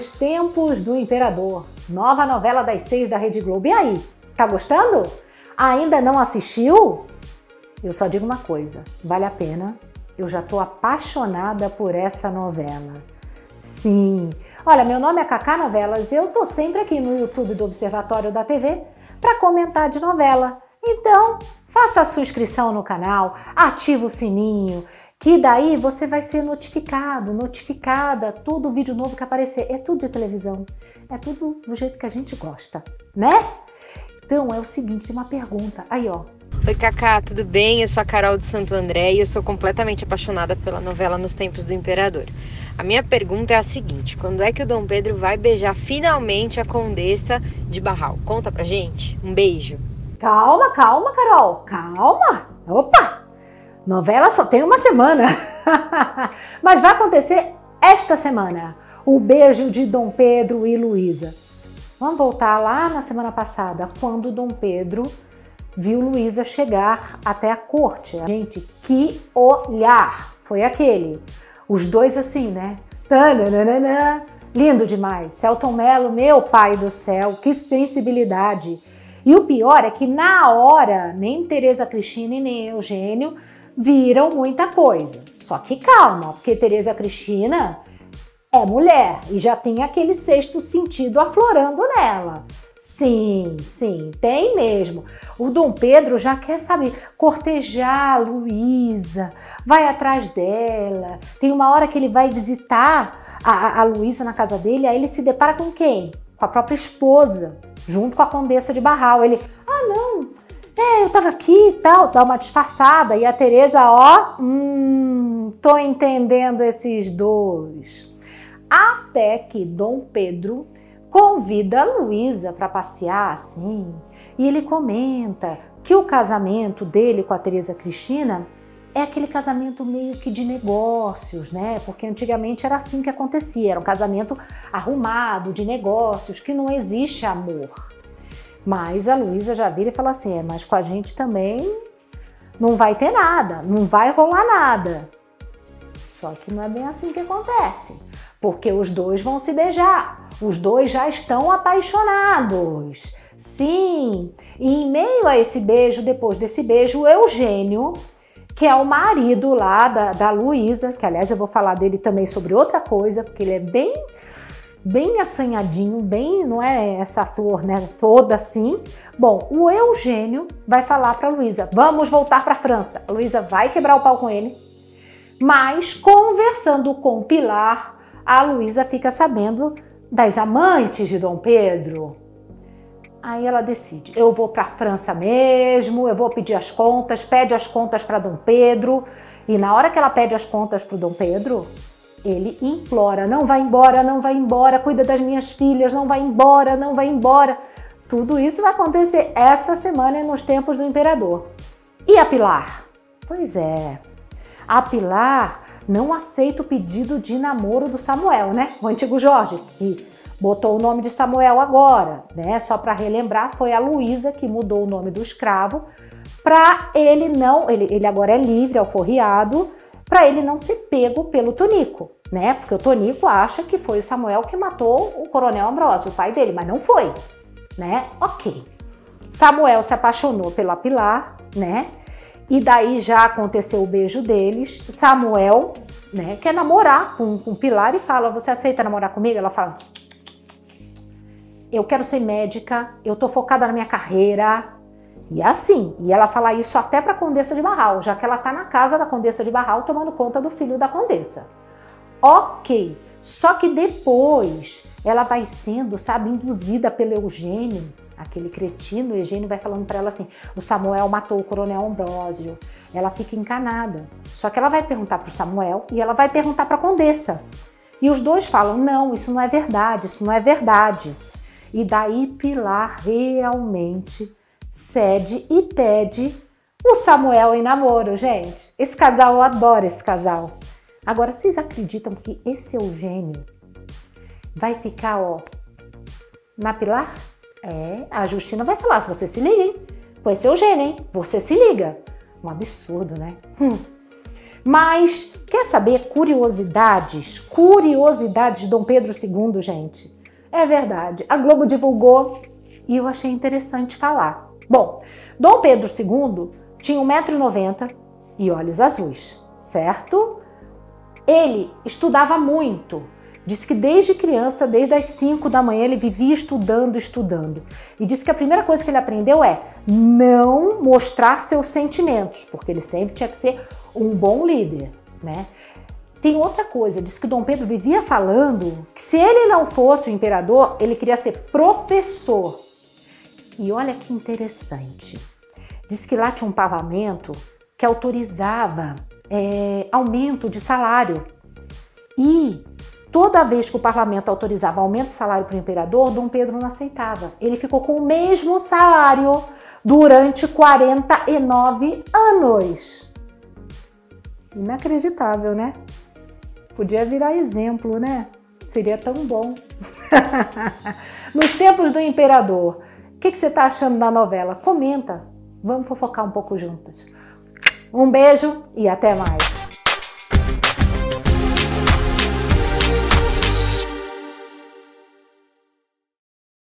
Nos Tempos do Imperador, nova novela das seis da Rede Globo. E aí, tá gostando? Ainda não assistiu? Eu só digo uma coisa: vale a pena. Eu já tô apaixonada por essa novela. Sim. Olha, meu nome é Cacá Novelas. Eu tô sempre aqui no YouTube do Observatório da TV para comentar de novela. Então, faça a sua inscrição no canal, ativa o sininho, que daí você vai ser notificado, notificada, todo vídeo novo que aparecer. É tudo de televisão, é tudo do jeito que a gente gosta, né? Então é o seguinte, tem uma pergunta. Aí, ó. Oi, Cacá, tudo bem? Eu sou a Carol de Santo André e eu sou completamente apaixonada pela novela Nos Tempos do Imperador. A minha pergunta é a seguinte: quando é que o Dom Pedro vai beijar finalmente a Condessa de Barral? Conta pra gente. Um beijo. Calma, calma, Carol. Calma. Opa! Novela só tem uma semana. Mas vai acontecer esta semana. O beijo de Dom Pedro e Luísa. Vamos voltar lá na semana passada, quando Dom Pedro viu Luísa chegar até a corte. Gente, que olhar foi aquele? Os dois assim, né? Tananana. Lindo demais. Celton Mello, meu pai do céu, que sensibilidade. E o pior é que na hora, nem Tereza Cristina e nem Eugênio viram muita coisa. Só que calma, porque Tereza Cristina é mulher e já tem aquele sexto sentido aflorando nela. Sim, sim, tem mesmo. O Dom Pedro já quer, sabe, cortejar a Luísa, vai atrás dela. Tem uma hora que ele vai visitar a, a Luísa na casa dele, aí ele se depara com quem? Com a própria esposa, junto com a Condessa de Barral. Ele, ah, não, eu tava aqui e tal, dá uma disfarçada. E a Tereza, ó, hum, tô entendendo esses dois. Até que Dom Pedro convida a Luísa para passear assim, e ele comenta que o casamento dele com a Teresa Cristina é aquele casamento meio que de negócios, né? Porque antigamente era assim que acontecia, era um casamento arrumado, de negócios, que não existe amor. Mas a Luísa já vira e fala assim: é, mas com a gente também não vai ter nada, não vai rolar nada. Só que não é bem assim que acontece, porque os dois vão se beijar, os dois já estão apaixonados. Sim, e em meio a esse beijo, depois desse beijo, o Eugênio, que é o marido lá da, da Luísa, que aliás eu vou falar dele também sobre outra coisa, porque ele é bem bem assanhadinho, bem, não é essa flor, né, toda assim. Bom, o Eugênio vai falar para Luísa: "Vamos voltar para a França". A Luísa vai quebrar o pau com ele. Mas conversando com Pilar, a Luísa fica sabendo das amantes de Dom Pedro. Aí ela decide: eu vou para a França mesmo, eu vou pedir as contas, pede as contas para Dom Pedro. E na hora que ela pede as contas para Dom Pedro, ele implora: não vai embora, não vai embora, cuida das minhas filhas, não vai embora, não vai embora. Tudo isso vai acontecer essa semana nos tempos do imperador. E a Pilar? Pois é, a Pilar não aceita o pedido de namoro do Samuel, né? O antigo Jorge, que botou o nome de Samuel agora, né? Só para relembrar, foi a Luísa que mudou o nome do escravo para ele não, ele, ele agora é livre, alforriado, para ele não ser pego pelo Tonico, né? Porque o Tonico acha que foi o Samuel que matou o Coronel Ambrosio, o pai dele, mas não foi, né? Ok. Samuel se apaixonou pela Pilar, né? E daí já aconteceu o beijo deles. Samuel, né, quer namorar com, com Pilar e fala: Você aceita namorar comigo? Ela fala: Eu quero ser médica, eu tô focada na minha carreira, e é assim, e ela fala isso até para a Condessa de Barral, já que ela está na casa da Condessa de Barral tomando conta do filho da Condessa. Ok, só que depois ela vai sendo, sabe, induzida pelo Eugênio, aquele cretino. O Eugênio vai falando para ela assim: o Samuel matou o coronel Ambrósio. Ela fica encanada. Só que ela vai perguntar para o Samuel e ela vai perguntar para a Condessa. E os dois falam: não, isso não é verdade, isso não é verdade. E daí Pilar realmente cede e pede o Samuel em namoro, gente. Esse casal, eu adoro esse casal. Agora, vocês acreditam que esse Eugênio vai ficar, ó, na Pilar? É, a Justina vai falar, se você se liga, hein? Com esse Eugênio, hein? Você se liga. Um absurdo, né? Hum. Mas quer saber curiosidades? Curiosidades de Dom Pedro II, gente. É verdade. A Globo divulgou e eu achei interessante falar. Bom, Dom Pedro II tinha 1,90m e olhos azuis, certo? Ele estudava muito. Disse que desde criança, desde as 5 da manhã, ele vivia estudando, estudando. E disse que a primeira coisa que ele aprendeu é não mostrar seus sentimentos, porque ele sempre tinha que ser um bom líder, né? Tem outra coisa, diz que Dom Pedro vivia falando que se ele não fosse o imperador, ele queria ser professor. E olha que interessante. Diz que lá tinha um parlamento que autorizava é, aumento de salário. E toda vez que o parlamento autorizava aumento de salário para o imperador, Dom Pedro não aceitava. Ele ficou com o mesmo salário durante 49 anos. Inacreditável, né? Podia virar exemplo, né? Seria tão bom. Nos tempos do imperador, que, que você está achando da novela? Comenta. Vamos fofocar um pouco juntas. Um beijo e até mais.